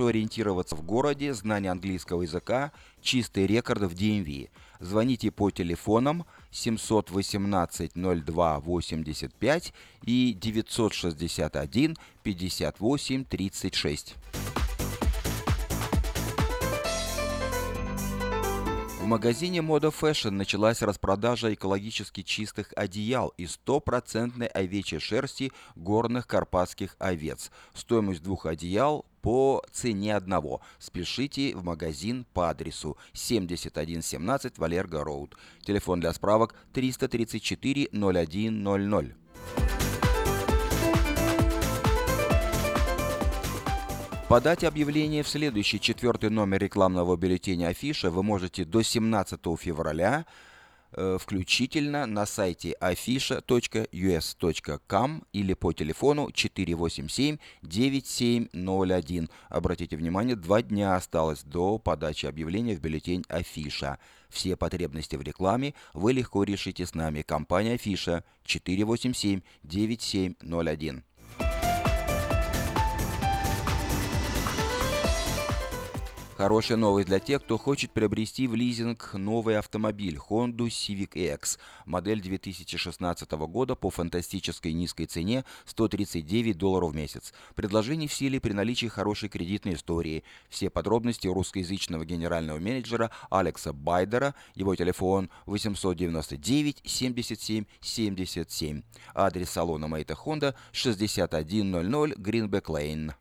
хорошо ориентироваться в городе, знание английского языка, чистый рекорд в DMV. Звоните по телефонам 718 02 85 и 961 58 36. Магазине Moda Fashion началась распродажа экологически чистых одеял из стопроцентной овечьей шерсти горных карпатских овец. Стоимость двух одеял по цене одного. Спешите в магазин по адресу 7117 Валерго Роуд. Телефон для справок 334 0100. Подать объявление в следующий четвертый номер рекламного бюллетеня Афиша вы можете до 17 февраля э, включительно на сайте afisha.us.com или по телефону 487-9701. Обратите внимание, два дня осталось до подачи объявления в бюллетень Афиша. Все потребности в рекламе вы легко решите с нами. Компания Афиша 487-9701. Хорошая новость для тех, кто хочет приобрести в лизинг новый автомобиль Honda Civic X, модель 2016 года по фантастической низкой цене 139 долларов в месяц. Предложение в силе при наличии хорошей кредитной истории. Все подробности русскоязычного генерального менеджера Алекса Байдера, его телефон 899 77 77. Адрес салона Мэйта Honda 6100 Greenback Lane.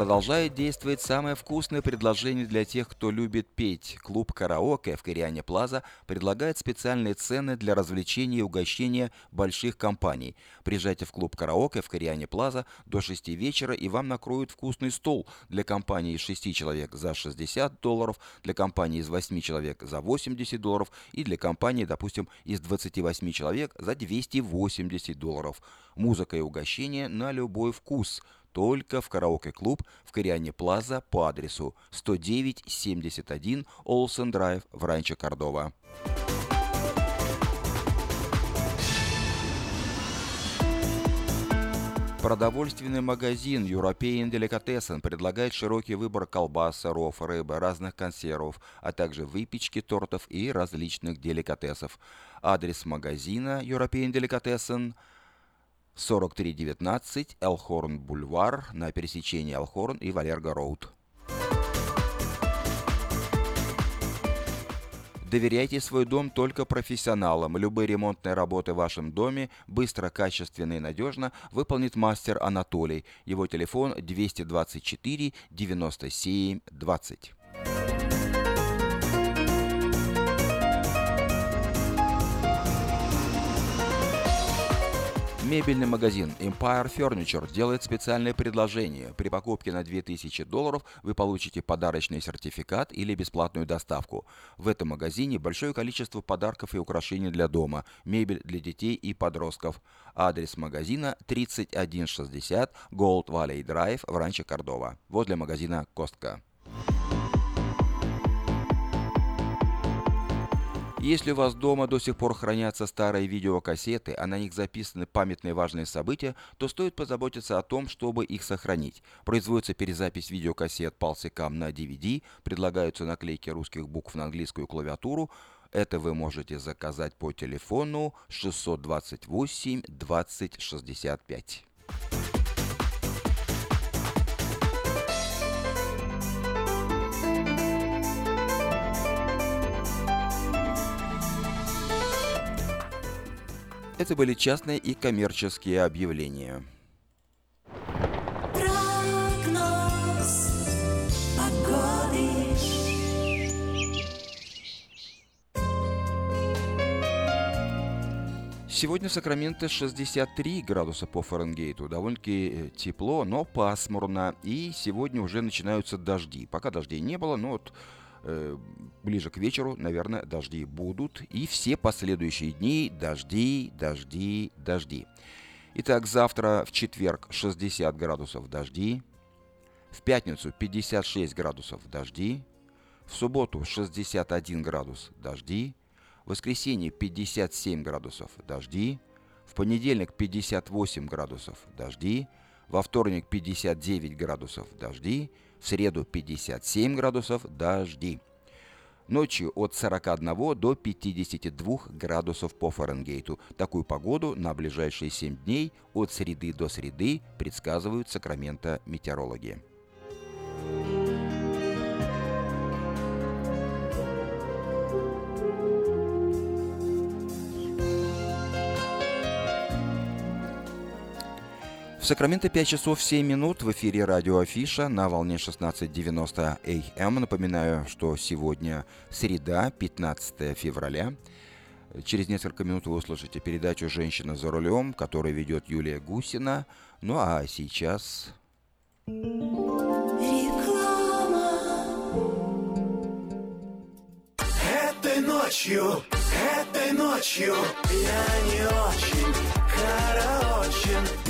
Продолжает действовать самое вкусное предложение для тех, кто любит петь. Клуб «Караоке» в Кориане Плаза предлагает специальные цены для развлечения и угощения больших компаний. Приезжайте в клуб «Караоке» в Кориане Плаза до 6 вечера и вам накроют вкусный стол для компании из 6 человек за 60 долларов, для компании из 8 человек за 80 долларов и для компании, допустим, из 28 человек за 280 долларов. Музыка и угощение на любой вкус – только в караоке-клуб в Кориане Плаза по адресу 10971 Олсен Драйв в Ранчо Кордова. Продовольственный магазин European Delicatessen предлагает широкий выбор колбас, сыров, рыбы, разных консервов, а также выпечки, тортов и различных деликатесов. Адрес магазина European Delicatessen – 4319 Элхорн Бульвар на пересечении Элхорн и Валерго Роуд. Доверяйте свой дом только профессионалам. Любые ремонтные работы в вашем доме быстро, качественно и надежно выполнит мастер Анатолий. Его телефон 224 97 20. Мебельный магазин Empire Furniture делает специальное предложение. При покупке на 2000 долларов вы получите подарочный сертификат или бесплатную доставку. В этом магазине большое количество подарков и украшений для дома, мебель для детей и подростков. Адрес магазина 3160 Gold Valley Drive в Ранче Кордова, возле магазина Костка. Если у вас дома до сих пор хранятся старые видеокассеты, а на них записаны памятные важные события, то стоит позаботиться о том, чтобы их сохранить. Производится перезапись видеокассет палсикам на DVD, предлагаются наклейки русских букв на английскую клавиатуру. Это вы можете заказать по телефону 628 20 65. Это были частные и коммерческие объявления. Сегодня в Сакраменто 63 градуса по Фаренгейту. Довольно-таки э, тепло, но пасмурно. И сегодня уже начинаются дожди. Пока дождей не было, но вот ближе к вечеру, наверное, дожди будут. И все последующие дни дожди, дожди, дожди. Итак, завтра в четверг 60 градусов дожди. В пятницу 56 градусов дожди. В субботу 61 градус дожди. В воскресенье 57 градусов дожди. В понедельник 58 градусов дожди, во вторник 59 градусов дожди, в среду 57 градусов дожди. Ночью от 41 до 52 градусов по Фаренгейту. Такую погоду на ближайшие 7 дней от среды до среды предсказывают Сакраменто метеорологи. В Сакраменто 5 часов 7 минут в эфире радио Афиша на волне 16.90 АМ. Напоминаю, что сегодня среда, 15 февраля. Через несколько минут вы услышите передачу «Женщина за рулем», которую ведет Юлия Гусина. Ну а сейчас... Реклама. Этой ночью, этой ночью я не очень караочен.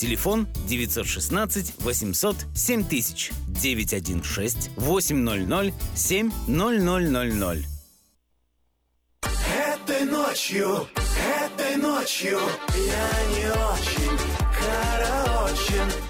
Телефон 916 800 7000 916 800 7000. Этой ночью, этой ночью я не очень караочен.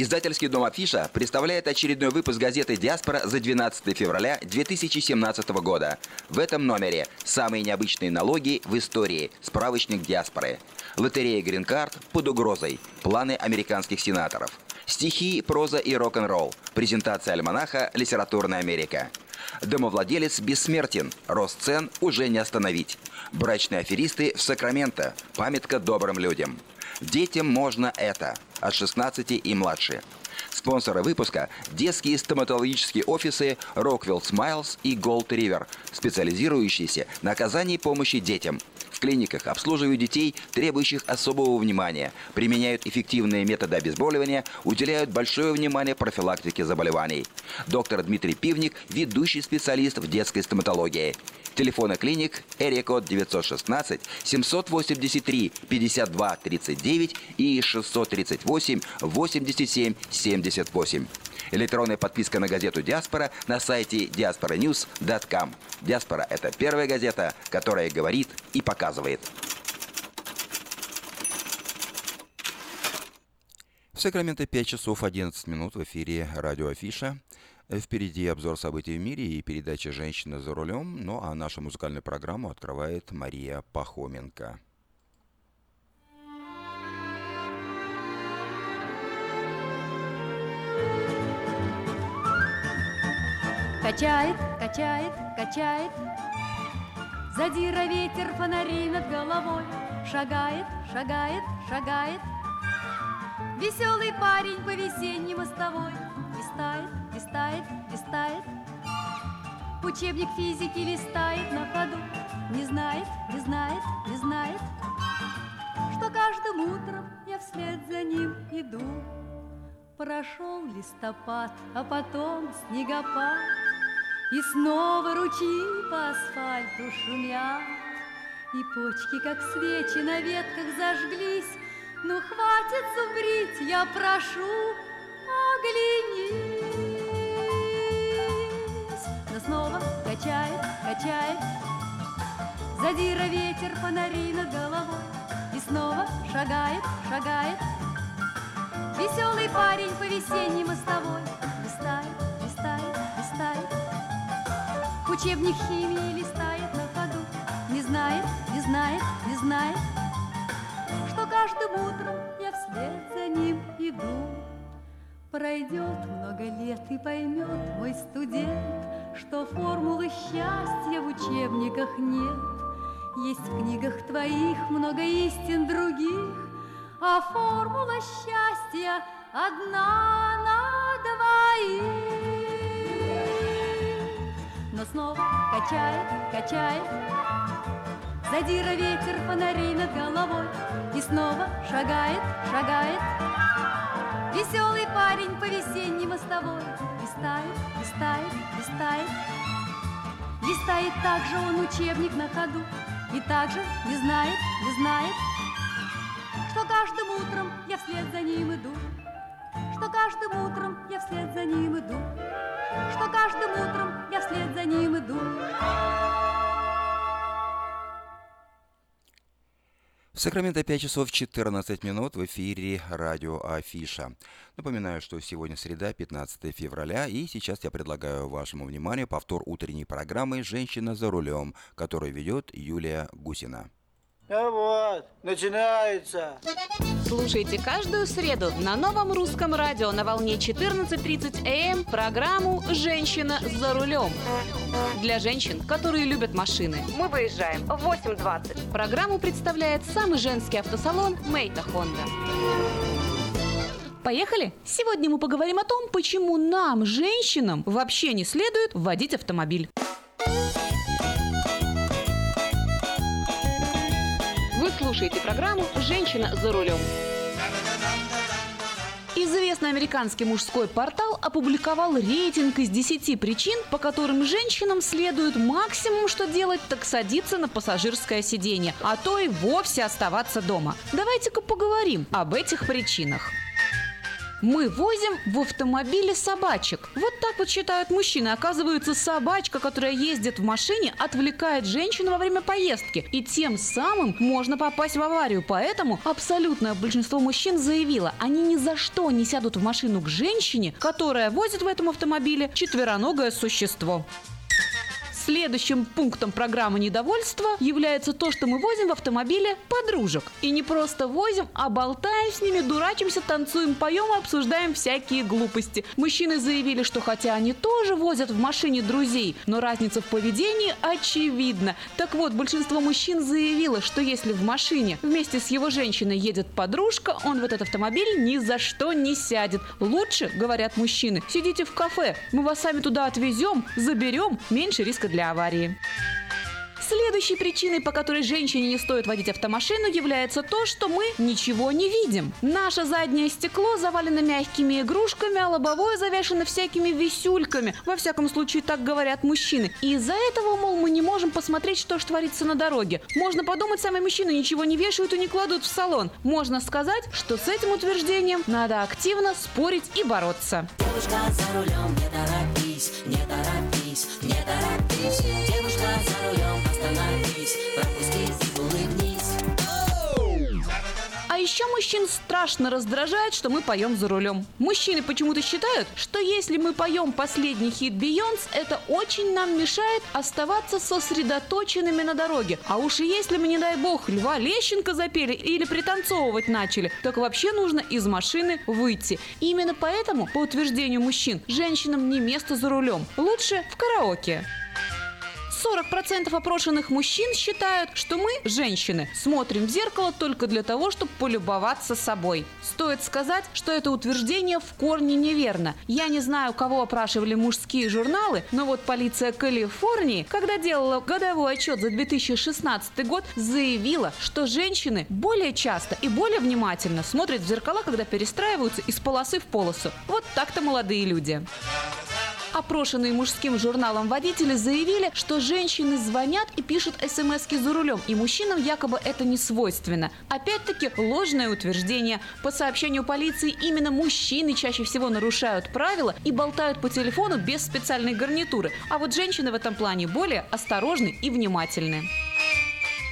Издательский дом Афиша представляет очередной выпуск газеты «Диаспора» за 12 февраля 2017 года. В этом номере самые необычные налоги в истории. Справочник диаспоры. Лотерея «Грин-карт» под угрозой. Планы американских сенаторов. Стихи, проза и рок-н-ролл. Презентация альманаха «Литературная Америка». Домовладелец бессмертен. Рост цен уже не остановить. Брачные аферисты в Сакраменто. Памятка добрым людям. Детям можно это. От 16 и младше. Спонсоры выпуска – детские стоматологические офисы Rockwell Smiles и Gold River, специализирующиеся на оказании помощи детям. В клиниках обслуживают детей, требующих особого внимания, применяют эффективные методы обезболивания, уделяют большое внимание профилактике заболеваний. Доктор Дмитрий Пивник – ведущий специалист в детской стоматологии. Телефоны клиник Эрикод 916 783 52 39 и 638 87 78. Электронная подписка на газету «Диаспора» на сайте diasporanews.com. «Диаспора» — это первая газета, которая говорит и показывает. В Сакраменто 5 часов 11 минут в эфире радио Афиша. Впереди обзор событий в мире и передача «Женщина за рулем», ну а нашу музыкальную программу открывает Мария Пахоменко. качает, качает, качает. Задира ветер фонарей над головой, шагает, шагает, шагает. Веселый парень по весенней мостовой листает, листает, листает. Учебник физики листает на ходу, не знает, не знает, не знает, что каждым утром я вслед за ним иду. Прошел листопад, а потом снегопад, И снова ручьи по асфальту шумят, И почки, как свечи, на ветках зажглись. Ну, хватит зубрить, я прошу, оглянись. Но снова качает, качает, Задира ветер фонари над головой, И снова шагает, шагает, Веселый парень по весенней мостовой Листает, листает, листает. Учебник химии листает на ходу Не знает, не знает, не знает. Что каждым утром я вслед за ним иду. Пройдет много лет и поймет мой студент Что формулы счастья в учебниках нет Есть в книгах твоих много истин других а формула счастья одна на двоих. Но снова качает, качает, задира ветер фонарей над головой, и снова шагает, шагает. Веселый парень по весенней мостовой Листает, листает, листает Листает также он учебник на ходу И также не знает, не знает что каждым утром я вслед за ним иду, что каждым утром я вслед за ним иду, что каждым утром я вслед за ним иду. В Сакраменто 5 часов 14 минут в эфире радио Афиша. Напоминаю, что сегодня среда, 15 февраля, и сейчас я предлагаю вашему вниманию повтор утренней программы «Женщина за рулем», которую ведет Юлия Гусина. А вот, начинается. Слушайте каждую среду на новом русском радио на волне 14.30 АМ программу «Женщина за рулем». Для женщин, которые любят машины. Мы выезжаем в 8.20. Программу представляет самый женский автосалон «Мейта Хонда». Поехали! Сегодня мы поговорим о том, почему нам, женщинам, вообще не следует водить автомобиль. Слушаете программу «Женщина за рулем». Известный американский мужской портал опубликовал рейтинг из 10 причин, по которым женщинам следует максимум, что делать, так садиться на пассажирское сиденье, а то и вовсе оставаться дома. Давайте-ка поговорим об этих причинах. Мы возим в автомобиле собачек. Вот так вот считают мужчины. Оказывается, собачка, которая ездит в машине, отвлекает женщину во время поездки. И тем самым можно попасть в аварию. Поэтому абсолютное большинство мужчин заявило, они ни за что не сядут в машину к женщине, которая возит в этом автомобиле четвероногое существо. Следующим пунктом программы недовольства является то, что мы возим в автомобиле подружек. И не просто возим, а болтаем с ними, дурачимся, танцуем, поем и обсуждаем всякие глупости. Мужчины заявили, что хотя они тоже возят в машине друзей, но разница в поведении очевидна. Так вот, большинство мужчин заявило, что если в машине вместе с его женщиной едет подружка, он в этот автомобиль ни за что не сядет. Лучше, говорят мужчины, сидите в кафе, мы вас сами туда отвезем, заберем, меньше риска для аварии. Следующей причиной, по которой женщине не стоит водить автомашину, является то, что мы ничего не видим. Наше заднее стекло завалено мягкими игрушками, а лобовое завешено всякими висюльками. Во всяком случае, так говорят мужчины. И из-за этого, мол, мы не можем посмотреть, что же творится на дороге. Можно подумать, сами мужчины ничего не вешают и не кладут в салон. Можно сказать, что с этим утверждением надо активно спорить и бороться. Девушка за рулем, не торопись, не торопись. Еще мужчин страшно раздражает, что мы поем за рулем. Мужчины почему-то считают, что если мы поем последний хит Бейонс, это очень нам мешает оставаться сосредоточенными на дороге. А уж если мы, не дай бог, Льва Лещенко запели или пританцовывать начали, так вообще нужно из машины выйти. Именно поэтому, по утверждению мужчин, женщинам не место за рулем. Лучше в караоке. 40% опрошенных мужчин считают, что мы, женщины, смотрим в зеркало только для того, чтобы полюбоваться собой. Стоит сказать, что это утверждение в корне неверно. Я не знаю, кого опрашивали мужские журналы, но вот полиция Калифорнии, когда делала годовой отчет за 2016 год, заявила, что женщины более часто и более внимательно смотрят в зеркала, когда перестраиваются из полосы в полосу. Вот так-то молодые люди. Опрошенные мужским журналом водители заявили, что женщины звонят и пишут смс за рулем, и мужчинам якобы это не свойственно. Опять-таки ложное утверждение. По сообщению полиции, именно мужчины чаще всего нарушают правила и болтают по телефону без специальной гарнитуры, а вот женщины в этом плане более осторожны и внимательны.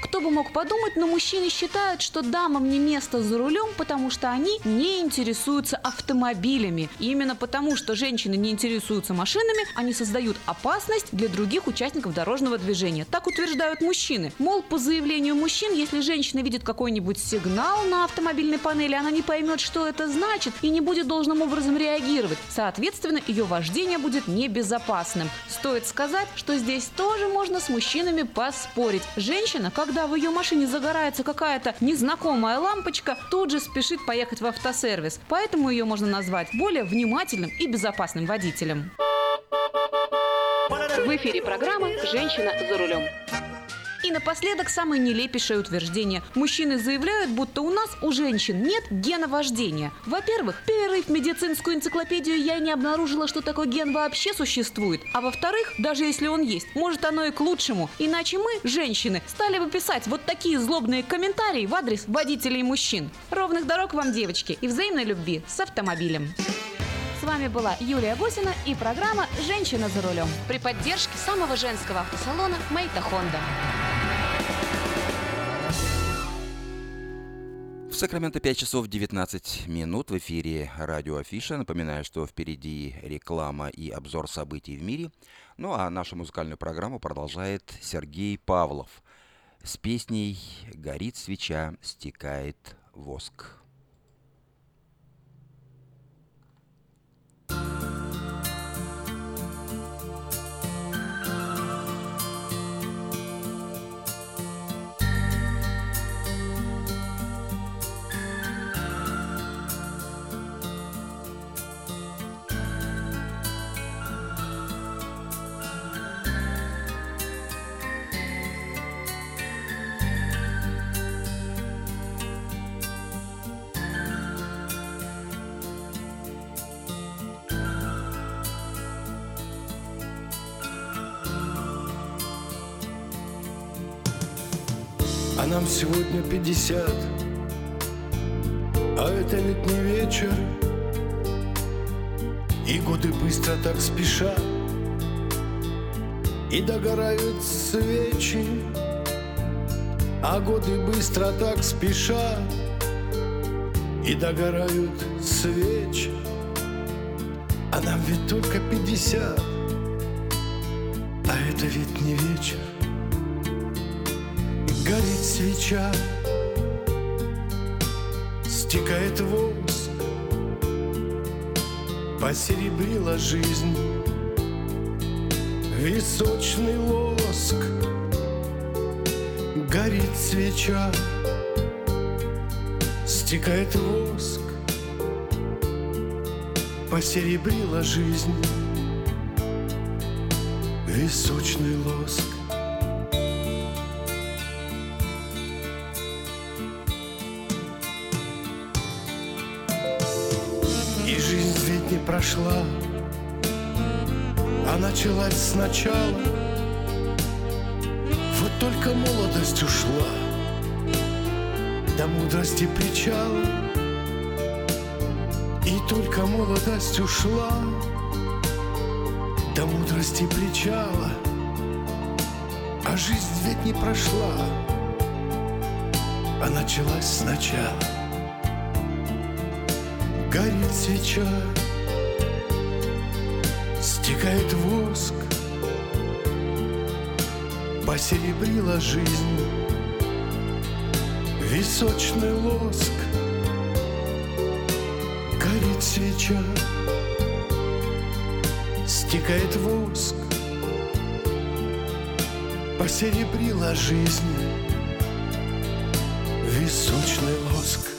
Кто бы мог подумать, но мужчины считают, что дамам не место за рулем, потому что они не интересуются автомобилями. И именно потому, что женщины не интересуются машинами, они создают опасность для других участников дорожного движения. Так утверждают мужчины. Мол, по заявлению мужчин, если женщина видит какой-нибудь сигнал на автомобильной панели, она не поймет, что это значит и не будет должным образом реагировать. Соответственно, ее вождение будет небезопасным. Стоит сказать, что здесь тоже можно с мужчинами поспорить. Женщина, когда в ее машине загорается какая-то незнакомая лампочка, тут же спешит поехать в автосервис. Поэтому ее можно назвать более внимательным и безопасным водителем. В эфире программа «Женщина за рулем». И напоследок самое нелепейшее утверждение. Мужчины заявляют, будто у нас, у женщин, нет гена вождения. Во-первых, перерыв медицинскую энциклопедию я не обнаружила, что такой ген вообще существует. А во-вторых, даже если он есть, может оно и к лучшему. Иначе мы, женщины, стали бы писать вот такие злобные комментарии в адрес водителей мужчин. Ровных дорог вам, девочки, и взаимной любви с автомобилем. Вами была Юлия Гусина и программа «Женщина за рулем» при поддержке самого женского автосалона «Мейта Хонда». В Сакраменто 5 часов 19 минут в эфире радио Афиша. Напоминаю, что впереди реклама и обзор событий в мире. Ну а нашу музыкальную программу продолжает Сергей Павлов с песней «Горит свеча, стекает воск». А 50 А это ведь не вечер. И годы быстро так спешат. И догорают свечи А годы быстро так спешат. И догорают свечи А нам ведь только 50 А это ведь не вечер. Горит свеча, стекает воск, Посеребрила жизнь. Височный лоск. Горит свеча, стекает воск, Посеребрила жизнь. Височный лоск. Прошла, а началась сначала. Вот только молодость ушла до мудрости причала. И только молодость ушла до мудрости причала. А жизнь ведь не прошла, а началась сначала. Горит свеча, стекает воск, Посеребрила жизнь височный лоск. Горит свеча, стекает воск, Посеребрила жизнь височный лоск.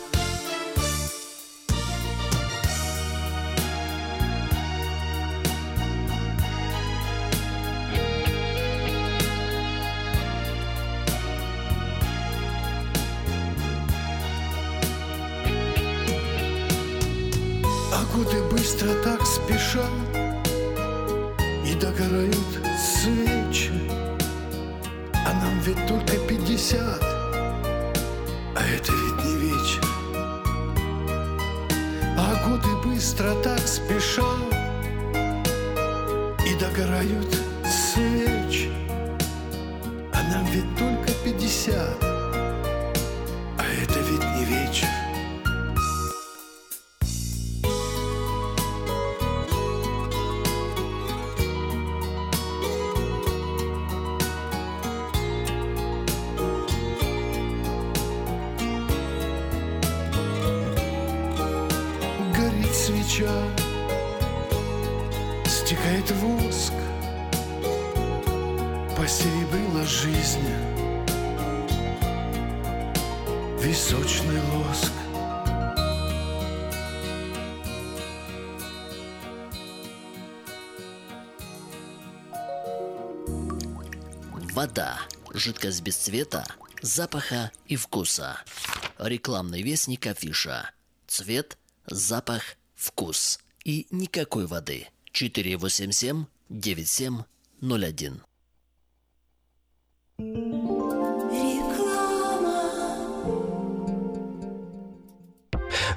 Жидкость без цвета, запаха и вкуса. Рекламный вестник афиша. Цвет, запах, вкус. И никакой воды. 487 9701.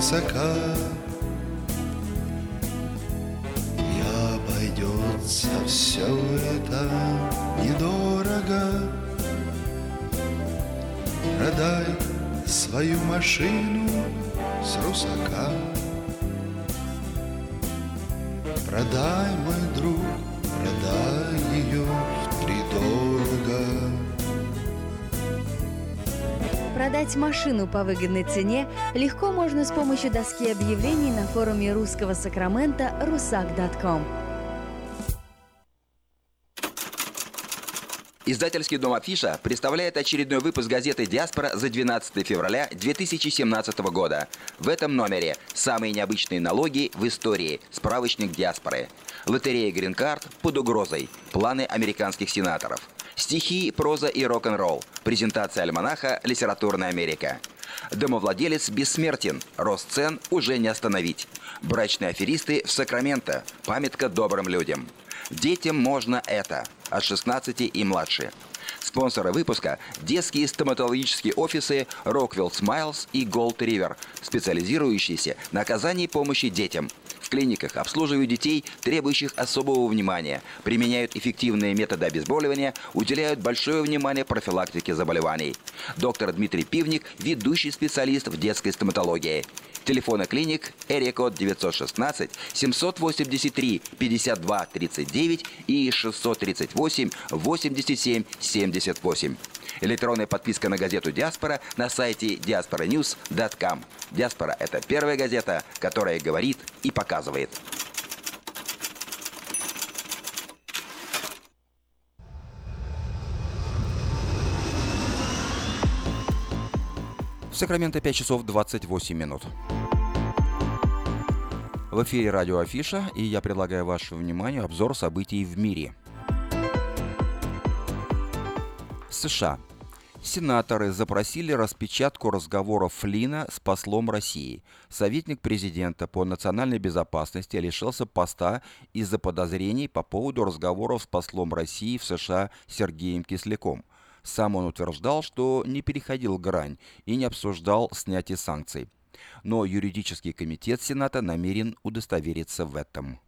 Свысока И обойдется все это недорого. Продай свою машину с русака. Продай, мой Продать машину по выгодной цене легко можно с помощью доски объявлений на форуме русского Сакрамента rusak.com. Издательский дом «Афиша» представляет очередной выпуск газеты «Диаспора» за 12 февраля 2017 года. В этом номере самые необычные налоги в истории. Справочник «Диаспоры». Лотерея «Грин-карт» под угрозой. Планы американских сенаторов. Стихи, проза и рок-н-ролл. Презентация альманаха «Литературная Америка». Домовладелец бессмертен. Рост цен уже не остановить. Брачные аферисты в Сакраменто. Памятка добрым людям. Детям можно это. От 16 и младше. Спонсоры выпуска – детские стоматологические офисы Rockwell Smiles и Gold River, специализирующиеся на оказании помощи детям. В клиниках обслуживают детей, требующих особого внимания, применяют эффективные методы обезболивания, уделяют большое внимание профилактике заболеваний. Доктор Дмитрий Пивник – ведущий специалист в детской стоматологии. Телефоны клиник Эрикод 916 783 52 39 и 638 87 78. Электронная подписка на газету «Диаспора» на сайте diasporanews.com. «Диаспора» — это первая газета, которая говорит и показывает. Сакраменто 5 часов 28 минут. В эфире радио Афиша, и я предлагаю вашему вниманию обзор событий в мире. США. Сенаторы запросили распечатку разговоров Флина с послом России. Советник президента по национальной безопасности лишился поста из-за подозрений по поводу разговоров с послом России в США Сергеем Кисляком. Сам он утверждал, что не переходил грань и не обсуждал снятие санкций. Но юридический комитет Сената намерен удостовериться в этом.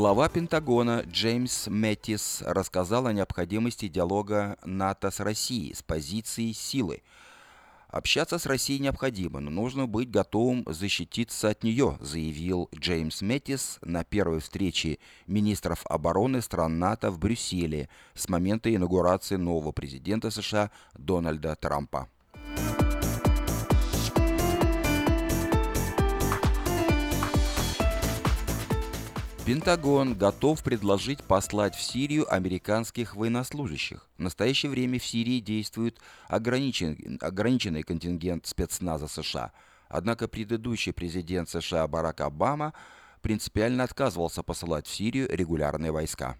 Глава Пентагона Джеймс Мэттис рассказал о необходимости диалога НАТО с Россией с позиции силы. Общаться с Россией необходимо, но нужно быть готовым защититься от нее, заявил Джеймс Мэттис на первой встрече министров обороны стран НАТО в Брюсселе с момента инаугурации нового президента США Дональда Трампа. Пентагон готов предложить послать в Сирию американских военнослужащих. В настоящее время в Сирии действует ограничен, ограниченный контингент спецназа США. Однако предыдущий президент США Барак Обама принципиально отказывался посылать в Сирию регулярные войска.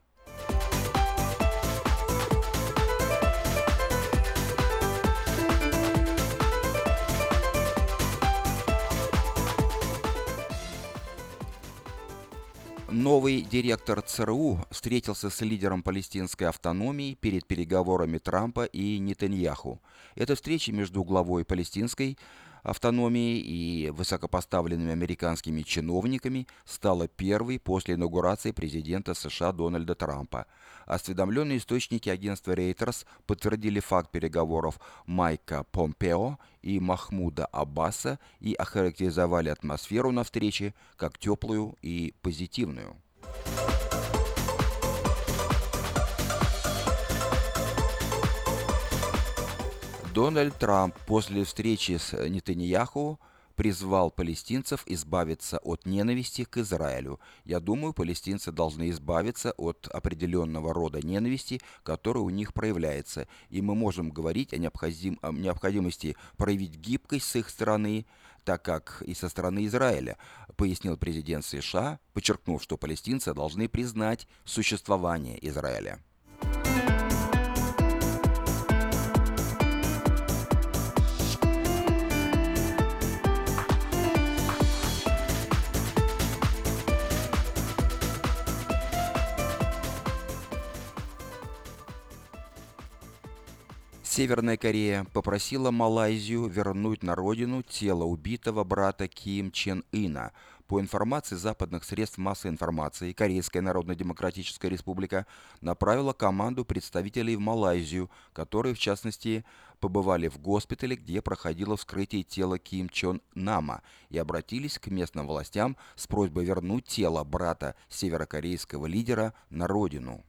Новый директор ЦРУ встретился с лидером палестинской автономии перед переговорами Трампа и Нетаньяху. Эта встреча между главой палестинской автономии и высокопоставленными американскими чиновниками стала первой после инаугурации президента США Дональда Трампа. Осведомленные источники агентства Reuters подтвердили факт переговоров Майка Помпео и Махмуда Аббаса и охарактеризовали атмосферу на встрече как теплую и позитивную. Дональд Трамп после встречи с Нетаньяху призвал палестинцев избавиться от ненависти к Израилю. Я думаю, палестинцы должны избавиться от определенного рода ненависти, которая у них проявляется. И мы можем говорить о, необходим, о необходимости проявить гибкость с их стороны, так как и со стороны Израиля, пояснил президент США, подчеркнув, что палестинцы должны признать существование Израиля. Северная Корея попросила Малайзию вернуть на родину тело убитого брата Ким Чен Ына. По информации западных средств массовой информации, Корейская Народно-Демократическая Республика направила команду представителей в Малайзию, которые, в частности, побывали в госпитале, где проходило вскрытие тела Ким Чон Нама, и обратились к местным властям с просьбой вернуть тело брата северокорейского лидера на родину.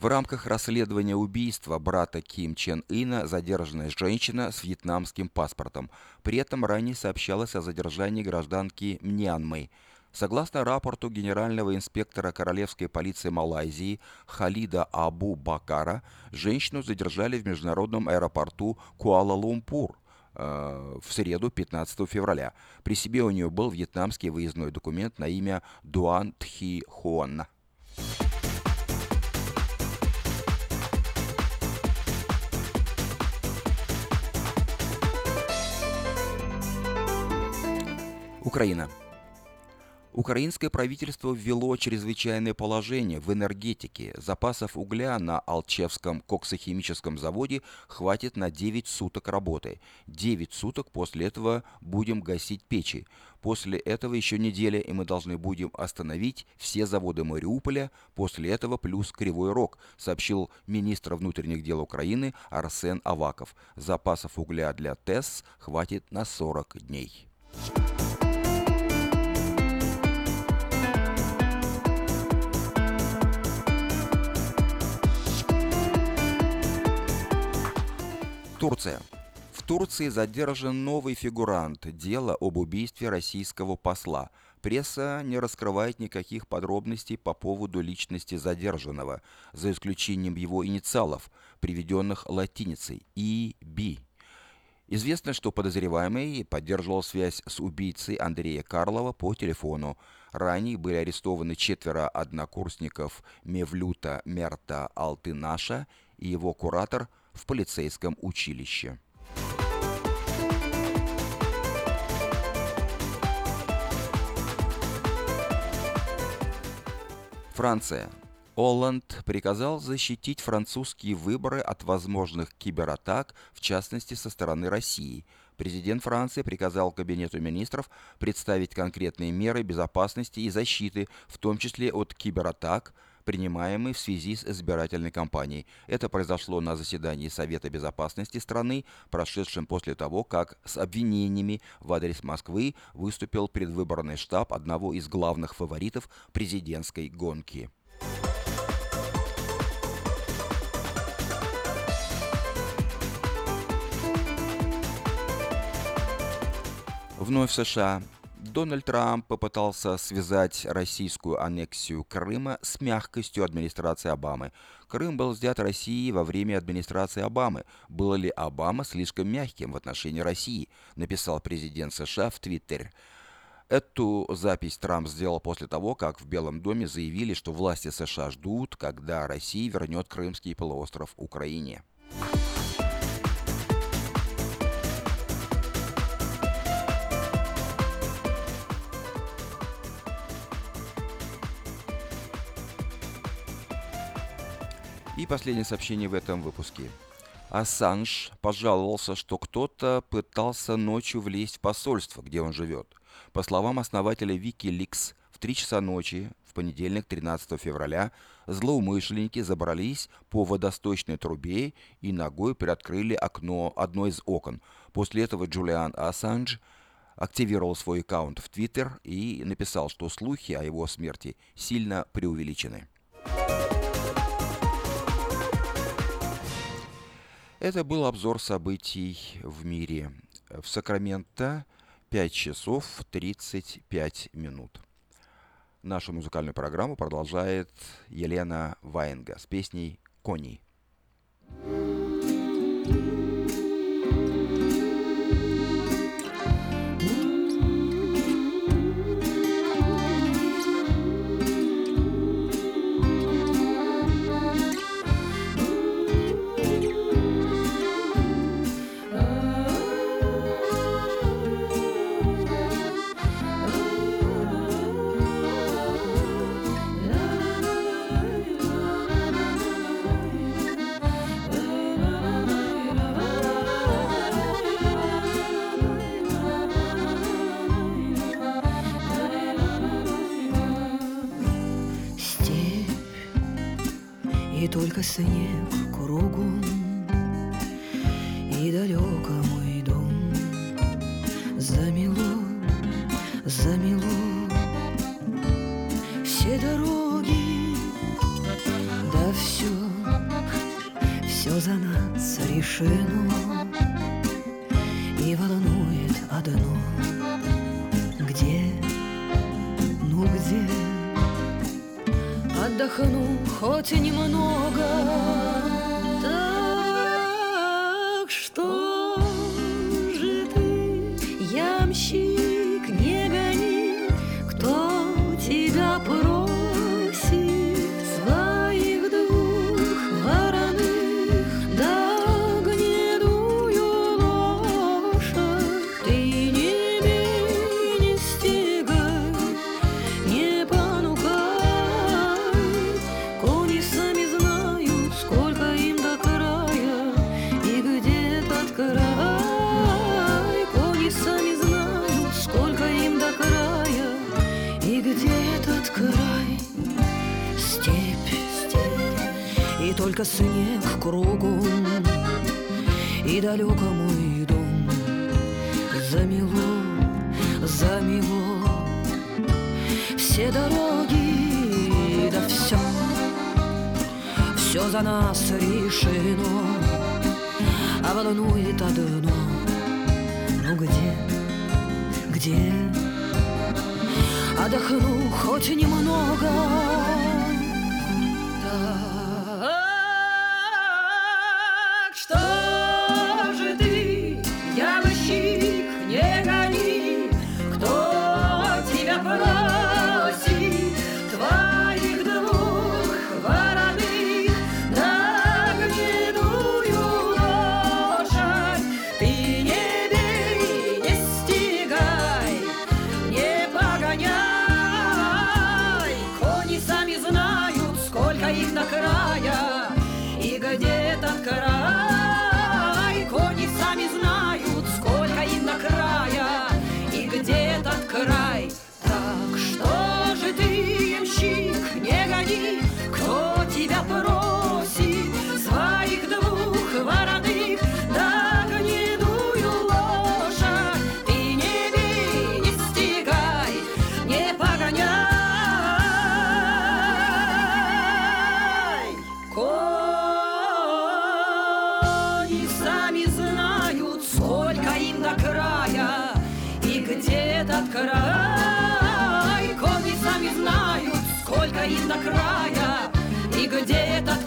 В рамках расследования убийства брата Ким Чен Ына задержана женщина с вьетнамским паспортом. При этом ранее сообщалось о задержании гражданки Мьянмы. Согласно рапорту генерального инспектора королевской полиции Малайзии Халида Абу Бакара, женщину задержали в международном аэропорту Куала-Лумпур э, в среду 15 февраля. При себе у нее был вьетнамский выездной документ на имя Дуан Тхи Хуан. Украина. Украинское правительство ввело чрезвычайное положение в энергетике. Запасов угля на Алчевском коксохимическом заводе хватит на 9 суток работы. 9 суток после этого будем гасить печи. После этого еще неделя, и мы должны будем остановить все заводы Мариуполя. После этого плюс Кривой Рог, сообщил министр внутренних дел Украины Арсен Аваков. Запасов угля для ТЭС хватит на 40 дней. Турция. В Турции задержан новый фигурант дела об убийстве российского посла. Пресса не раскрывает никаких подробностей по поводу личности задержанного, за исключением его инициалов, приведенных латиницей «ИБ». Известно, что подозреваемый поддерживал связь с убийцей Андрея Карлова по телефону. Ранее были арестованы четверо однокурсников Мевлюта Мерта Алтынаша и его куратор – в полицейском училище. Франция. Оланд приказал защитить французские выборы от возможных кибератак, в частности со стороны России. Президент Франции приказал Кабинету министров представить конкретные меры безопасности и защиты, в том числе от кибератак, принимаемый в связи с избирательной кампанией. Это произошло на заседании Совета безопасности страны, прошедшем после того, как с обвинениями в адрес Москвы выступил предвыборный штаб одного из главных фаворитов президентской гонки. Вновь в США Дональд Трамп попытался связать российскую аннексию Крыма с мягкостью администрации Обамы. Крым был взят Россией во время администрации Обамы. Было ли Обама слишком мягким в отношении России, написал президент США в Твиттере. Эту запись Трамп сделал после того, как в Белом доме заявили, что власти США ждут, когда Россия вернет Крымский полуостров Украине. Последнее сообщение в этом выпуске. Ассанж пожаловался, что кто-то пытался ночью влезть в посольство, где он живет. По словам основателя Wikileaks, в 3 часа ночи, в понедельник, 13 февраля, злоумышленники забрались по водосточной трубе и ногой приоткрыли окно, одно из окон. После этого Джулиан Ассанж активировал свой аккаунт в Твиттер и написал, что слухи о его смерти сильно преувеличены. Это был обзор событий в мире. В Сакраменто 5 часов 35 минут. Нашу музыкальную программу продолжает Елена Ваенга с песней «Кони». И только снег кругом И далеко мой дом. Замело, замело Все дороги Да все Все за нас решено И волнует одно. Где, ну где? Отдохну хоть и немного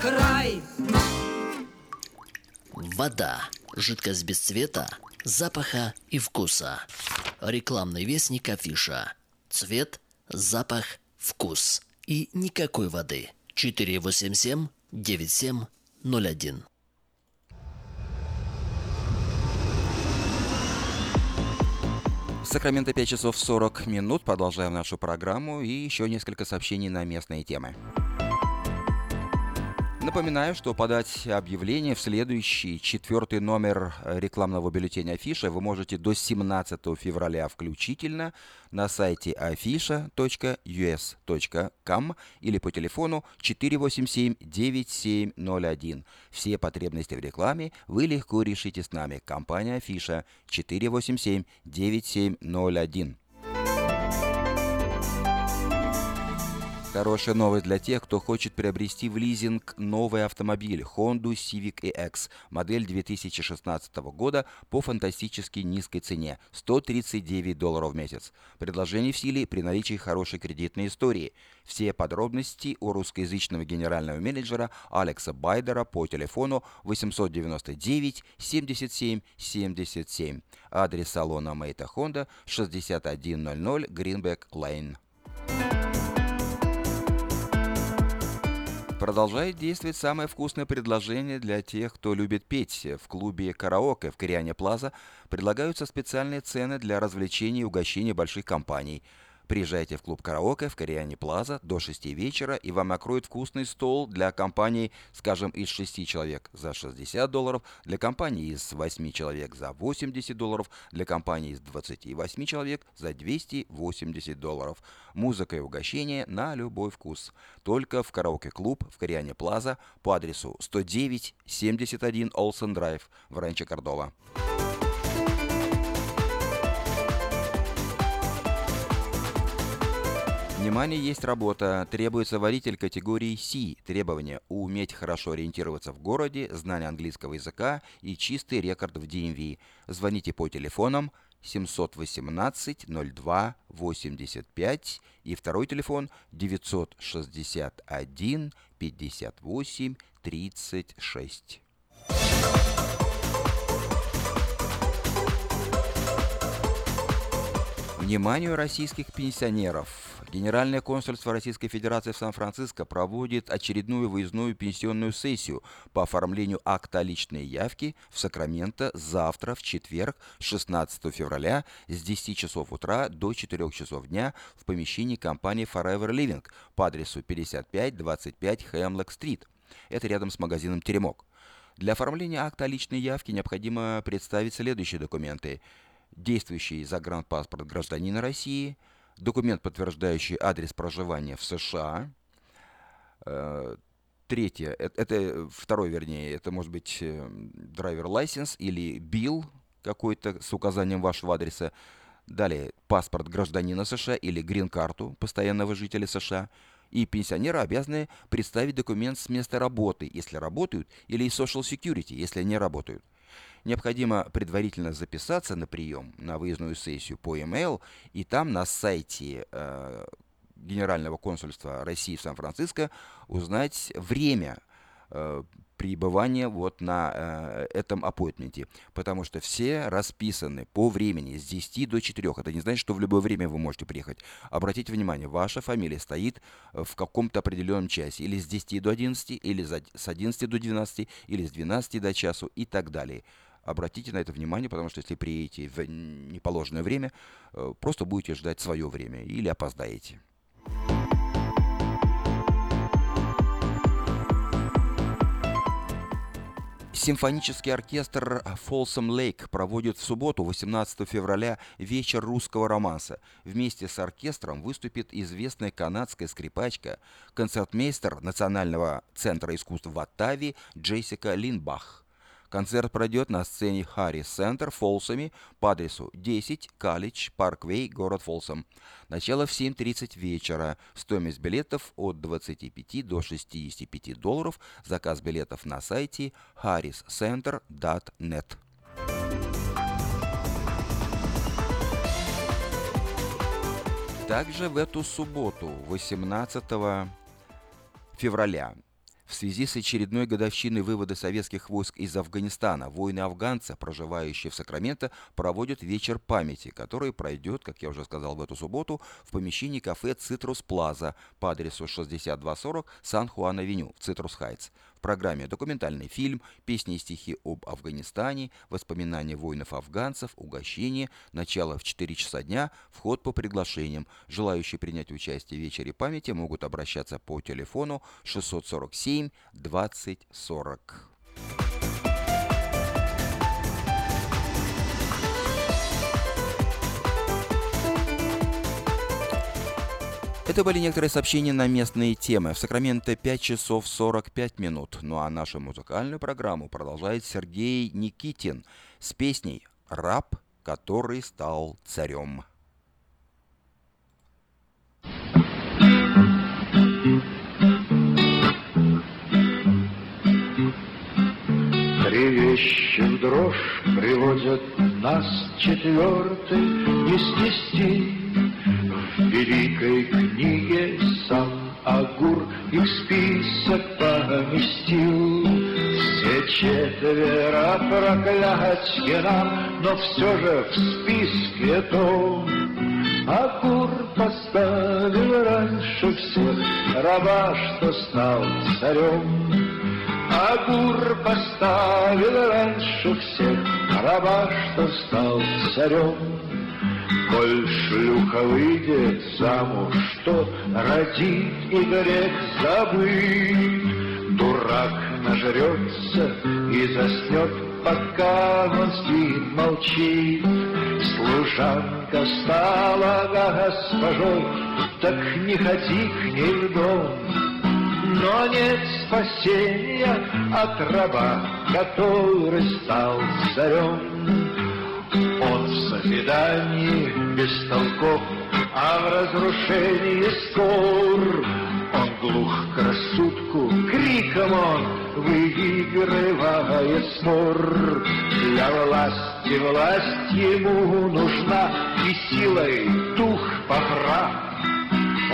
край Вода. Жидкость без цвета, запаха и вкуса. Рекламный вестник афиша. Цвет, запах, вкус. И никакой воды. 487-9701. Сакраменто 5 часов 40 минут. Продолжаем нашу программу и еще несколько сообщений на местные темы. Напоминаю, что подать объявление в следующий четвертый номер рекламного бюллетеня Афиша вы можете до 17 февраля включительно на сайте afisha.us.com или по телефону 487-9701. Все потребности в рекламе вы легко решите с нами. Компания Афиша 487-9701. Хорошая новость для тех, кто хочет приобрести в лизинг новый автомобиль Honda Civic EX, модель 2016 года по фантастически низкой цене – 139 долларов в месяц. Предложение в силе при наличии хорошей кредитной истории. Все подробности у русскоязычного генерального менеджера Алекса Байдера по телефону 899 77 77. Адрес салона Мейта Honda 6100 Greenback Lane. Продолжает действовать самое вкусное предложение для тех, кто любит петь. В клубе «Караоке» в Кориане Плаза предлагаются специальные цены для развлечений и угощений больших компаний. Приезжайте в клуб «Караоке» в Кориане Плаза до 6 вечера, и вам накроют вкусный стол для компаний, скажем, из 6 человек за 60 долларов, для компаний из 8 человек за 80 долларов, для компаний из 28 человек за 280 долларов. Музыка и угощение на любой вкус. Только в караоке-клуб в Кориане Плаза по адресу 109 71 Олсен Драйв в Ранчо Кордова. Внимание, есть работа. Требуется водитель категории C. Требования – уметь хорошо ориентироваться в городе, знание английского языка и чистый рекорд в DMV. Звоните по телефонам 718 02 85 и второй телефон 961 58 36. Вниманию российских пенсионеров! Генеральное консульство Российской Федерации в Сан-Франциско проводит очередную выездную пенсионную сессию по оформлению акта личной явки в Сакраменто завтра, в четверг, 16 февраля, с 10 часов утра до 4 часов дня в помещении компании Forever Living по адресу 5525 Хемлок-стрит. Это рядом с магазином «Теремок». Для оформления акта личной явки необходимо представить следующие документы – действующий загранпаспорт гражданина России, документ, подтверждающий адрес проживания в США. Э, третье, это, это второй, вернее, это может быть драйвер лайсенс или бил какой-то с указанием вашего адреса. Далее, паспорт гражданина США или грин-карту постоянного жителя США. И пенсионеры обязаны представить документ с места работы, если работают, или из Social Security, если не работают необходимо предварительно записаться на прием, на выездную сессию по e-mail, и там на сайте э, Генерального консульства России в Сан-Франциско узнать время э, пребывания вот на э, этом аппойтменте, потому что все расписаны по времени с 10 до 4. Это не значит, что в любое время вы можете приехать. Обратите внимание, ваша фамилия стоит в каком-то определенном часе, или с 10 до 11, или с 11 до 12, или с 12 до часу и так далее обратите на это внимание, потому что если приедете в неположенное время, э, просто будете ждать свое время или опоздаете. Симфонический оркестр Folsom Lake проводит в субботу, 18 февраля, вечер русского романса. Вместе с оркестром выступит известная канадская скрипачка, концертмейстер Национального центра искусств в Оттаве Джессика Линбах. Концерт пройдет на сцене Харрис Центр Фолсами по адресу 10 Калич Парквей, город Фолсом. Начало в 7.30 вечера. Стоимость билетов от 25 до 65 долларов. Заказ билетов на сайте harriscenter.net. Также в эту субботу, 18 февраля, в связи с очередной годовщиной вывода советских войск из Афганистана. Воины-афганцы, проживающие в Сакраменто, проводят вечер памяти, который пройдет, как я уже сказал, в эту субботу в помещении кафе «Цитрус Плаза» по адресу 6240 Сан-Хуан-Авеню в Цитрус Хайтс программе документальный фильм, песни и стихи об Афганистане, воспоминания воинов-афганцев, угощение, начало в 4 часа дня, вход по приглашениям. Желающие принять участие в вечере памяти могут обращаться по телефону 647 20 40. Это были некоторые сообщения на местные темы. В Сакраменто 5 часов 45 минут. Ну а нашу музыкальную программу продолжает Сергей Никитин с песней «Раб, который стал царем». Тревещет дрожь, приводят нас четвертый не снести в великой книге сам Агур их список поместил. Все четверо проклятье нам, но все же в списке том Агур поставил раньше всех раба, что стал царем. Агур поставил раньше всех раба, что стал царем. Коль шлюха выйдет замуж, что родит и грех забыть. Дурак нажрется и заснет, пока он спит, молчит. Служанка стала госпожой, так не ходи к ней в дом. Но нет спасения от раба, который стал царем. Созидании без толков, а в разрушении скор. Он глух к рассудку, криком он выигрывает спор. Для власти власть ему нужна, и силой дух поправ.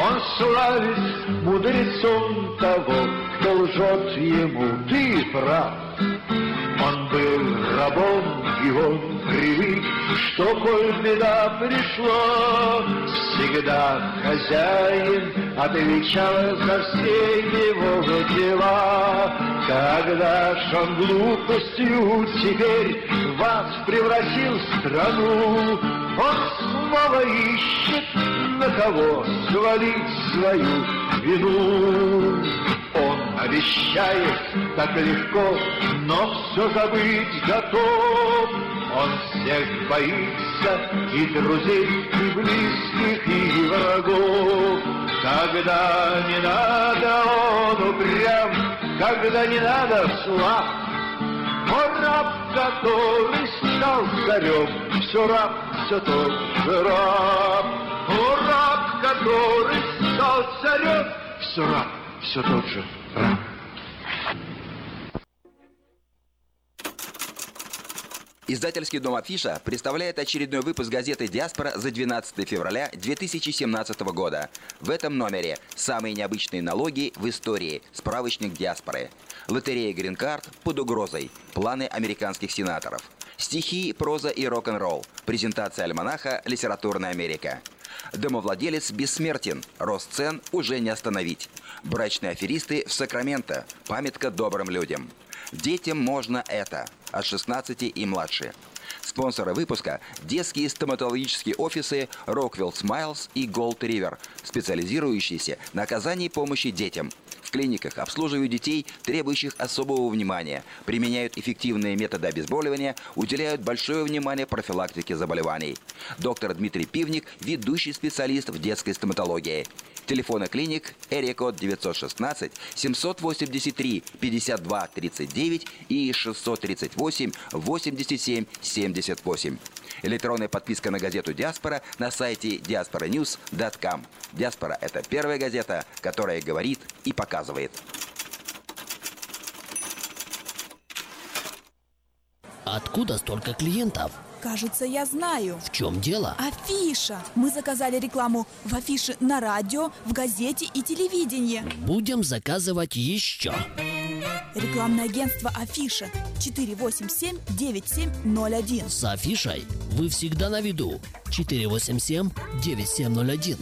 Он славит мудрецом того, кто лжет ему, ты прав. Он был рабом, и он привык, что коль беда пришла, всегда хозяин отвечал за все его дела. Когда ж он глупостью теперь вас превратил в страну, он снова ищет, на кого свалить свою вину. Он обещает так легко, но все забыть готов. Он всех боится, и друзей, и близких, и врагов. Когда не надо, он упрям, когда не надо, слаб. Он раб, который стал царем, все раб, все тот же раб. О, раб, который стал царем, все раб, все тот же раб. Издательский дом Афиша представляет очередной выпуск газеты «Диаспора» за 12 февраля 2017 года. В этом номере самые необычные налоги в истории. Справочник диаспоры. Лотерея «Грин-карт» под угрозой. Планы американских сенаторов. Стихи, проза и рок-н-ролл. Презентация альманаха «Литературная Америка». Домовладелец бессмертен. Рост цен уже не остановить. Брачные аферисты в Сакраменто. Памятка добрым людям. Детям можно это. От 16 и младше. Спонсоры выпуска – детские стоматологические офисы Rockwell Smiles и Gold River, специализирующиеся на оказании помощи детям. В клиниках обслуживают детей, требующих особого внимания, применяют эффективные методы обезболивания, уделяют большое внимание профилактике заболеваний. Доктор Дмитрий Пивник – ведущий специалист в детской стоматологии. Телефоны клиник Эрикод 916 783 52 39 и 638 87 78. Электронная подписка на газету «Диаспора» на сайте diasporanews.com. «Диаспора» — это первая газета, которая говорит и показывает. Откуда столько клиентов? Кажется, я знаю. В чем дело? Афиша. Мы заказали рекламу в афише на радио, в газете и телевидении. Будем заказывать еще. Рекламное агентство Афиша 487-9701. С афишей вы всегда на виду. 487-9701.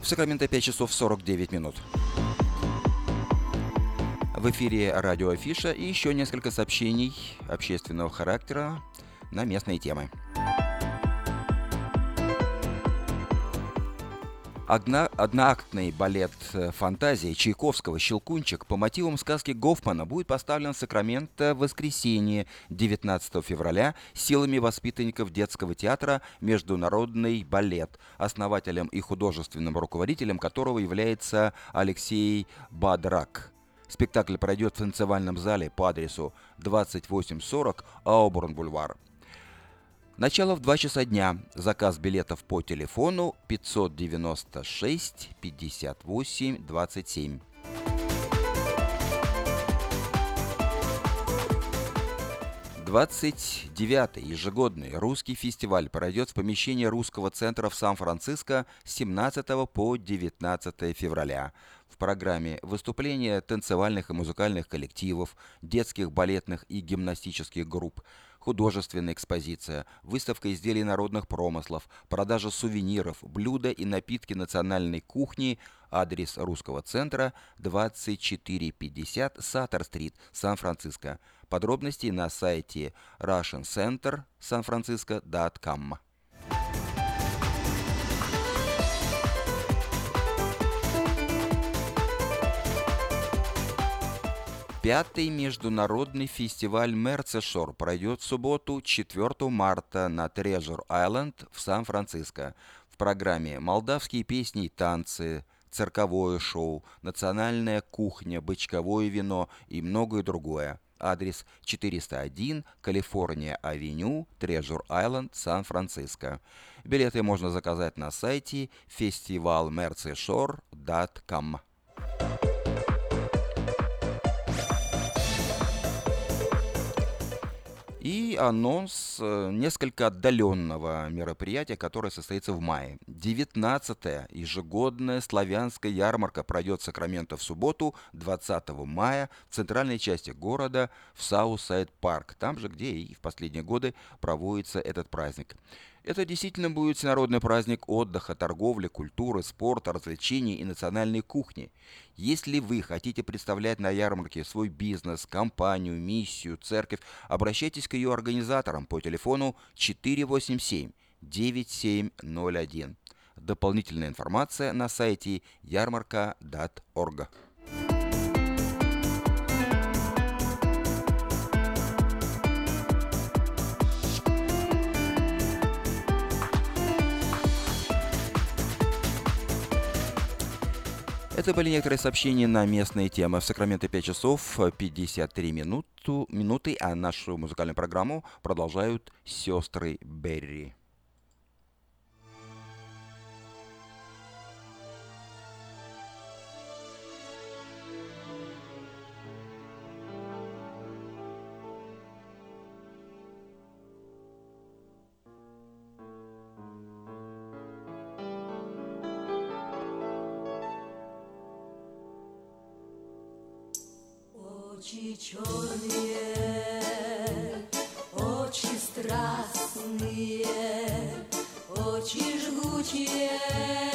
В Сакраменто 5 часов 49 минут. В эфире радио Афиша и еще несколько сообщений общественного характера на местные темы. Одна, одноактный балет фантазии Чайковского «Щелкунчик» по мотивам сказки Гофмана будет поставлен в Сакраменто в воскресенье 19 февраля силами воспитанников детского театра «Международный балет», основателем и художественным руководителем которого является Алексей Бадрак. Спектакль пройдет в танцевальном зале по адресу 2840 Ауборн-Бульвар. Начало в 2 часа дня. Заказ билетов по телефону 596 58 27. Двадцать девятый ежегодный русский фестиваль пройдет в помещении Русского центра в Сан-Франциско с 17 по 19 февраля. В программе выступления танцевальных и музыкальных коллективов, детских балетных и гимнастических групп, художественная экспозиция, выставка изделий народных промыслов, продажа сувениров, блюда и напитки национальной кухни, адрес русского центра 2450 Саттер-стрит, Сан-Франциско. Подробности на сайте russiancenter Пятый международный фестиваль Мерцешор пройдет в субботу 4 марта на Трежур Айленд в Сан-Франциско. В программе «Молдавские песни и танцы», «Цирковое шоу», «Национальная кухня», «Бычковое вино» и многое другое. Адрес 401 Калифорния-авеню, Трежур-Айленд, Сан-Франциско. Билеты можно заказать на сайте festivalmerceshore.com. и анонс э, несколько отдаленного мероприятия, которое состоится в мае. 19-я ежегодная славянская ярмарка пройдет в Сакраменто в субботу, 20 мая, в центральной части города, в Саусайд Парк, там же, где и в последние годы проводится этот праздник. Это действительно будет всенародный праздник отдыха, торговли, культуры, спорта, развлечений и национальной кухни. Если вы хотите представлять на ярмарке свой бизнес, компанию, миссию, церковь, обращайтесь к ее организаторам по телефону 487-9701. Дополнительная информация на сайте ярмарка.орг. Это были некоторые сообщения на местные темы. В Сакраменто 5 часов 53 минуту, минуты, а нашу музыкальную программу продолжают сестры Берри. очи черные, очи страстные, очи жгучие.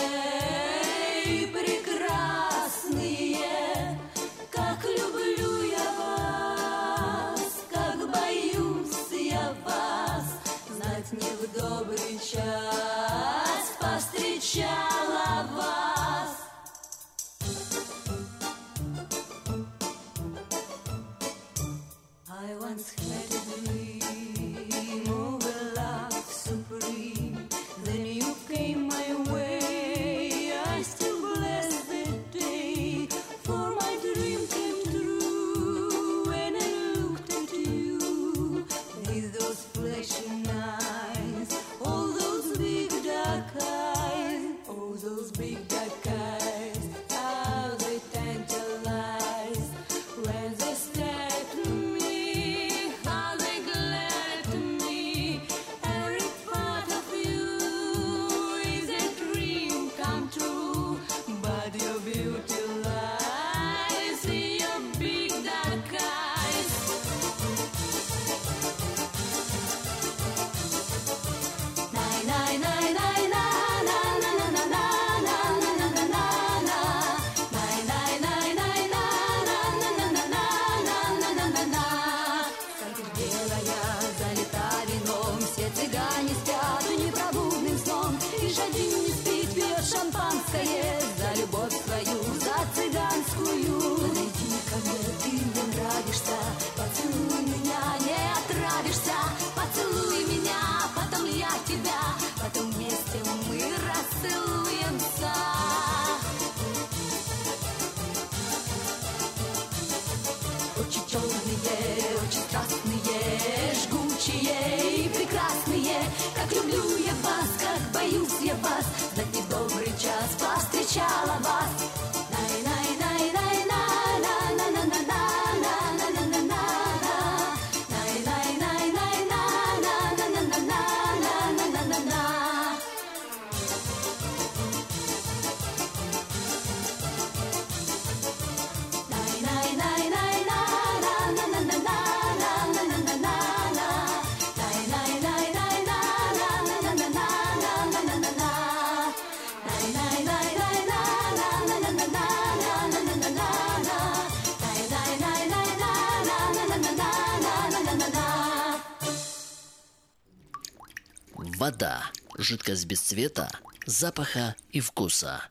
Жидкость без цвета, запаха и вкуса.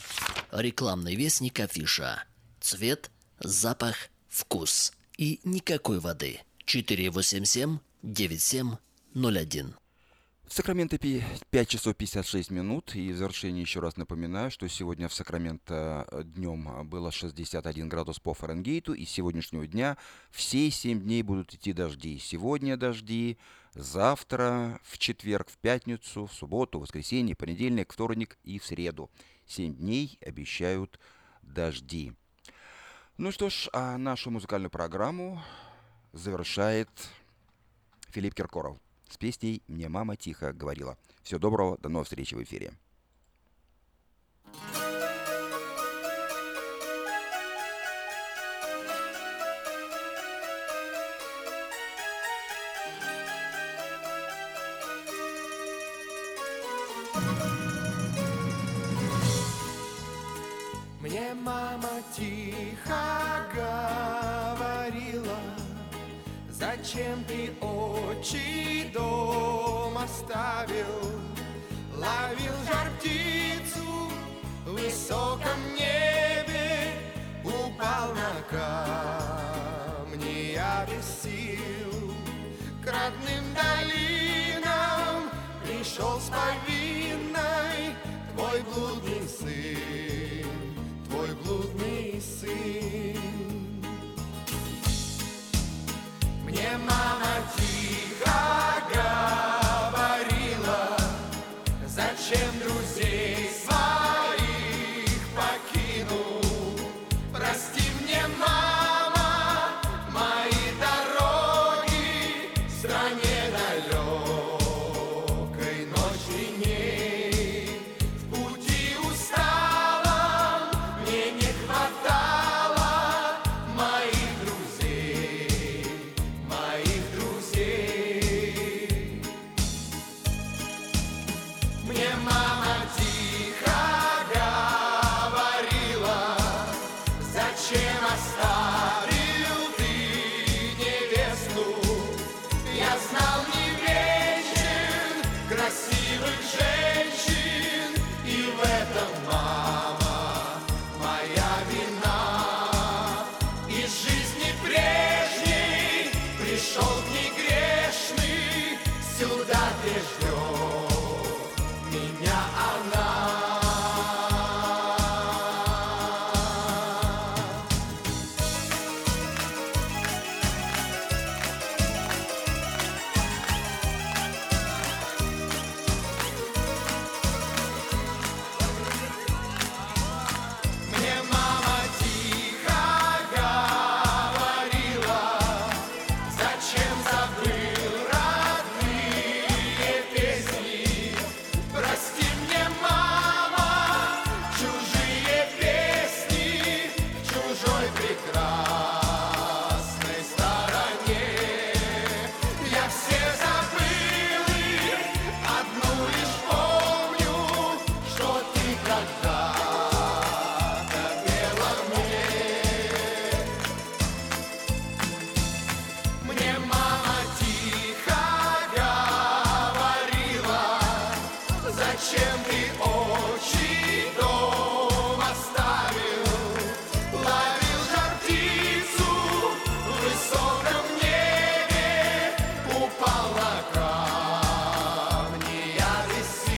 Рекламный вестник афиша. Цвет, запах, вкус. И никакой воды. 487 9701. В Сакраменто 5 часов 56 минут. И в завершение еще раз напоминаю, что сегодня в Сакраменто днем было 61 градус по Фаренгейту. И с сегодняшнего дня все 7 дней будут идти дожди. Сегодня дожди, завтра, в четверг, в пятницу, в субботу, в воскресенье, понедельник, вторник и в среду. 7 дней обещают дожди. Ну что ж, а нашу музыкальную программу завершает Филипп Киркоров с песней «Мне мама тихо говорила». Всего доброго, до новых встреч в эфире. Мне мама тихо говорила, Зачем ты очи оставил? Ловил жар птицу в высоком небе, Упал на камни, я без сил. К родным долинам пришел с повинной Твой блудный сын, твой блудный сын. Мне мама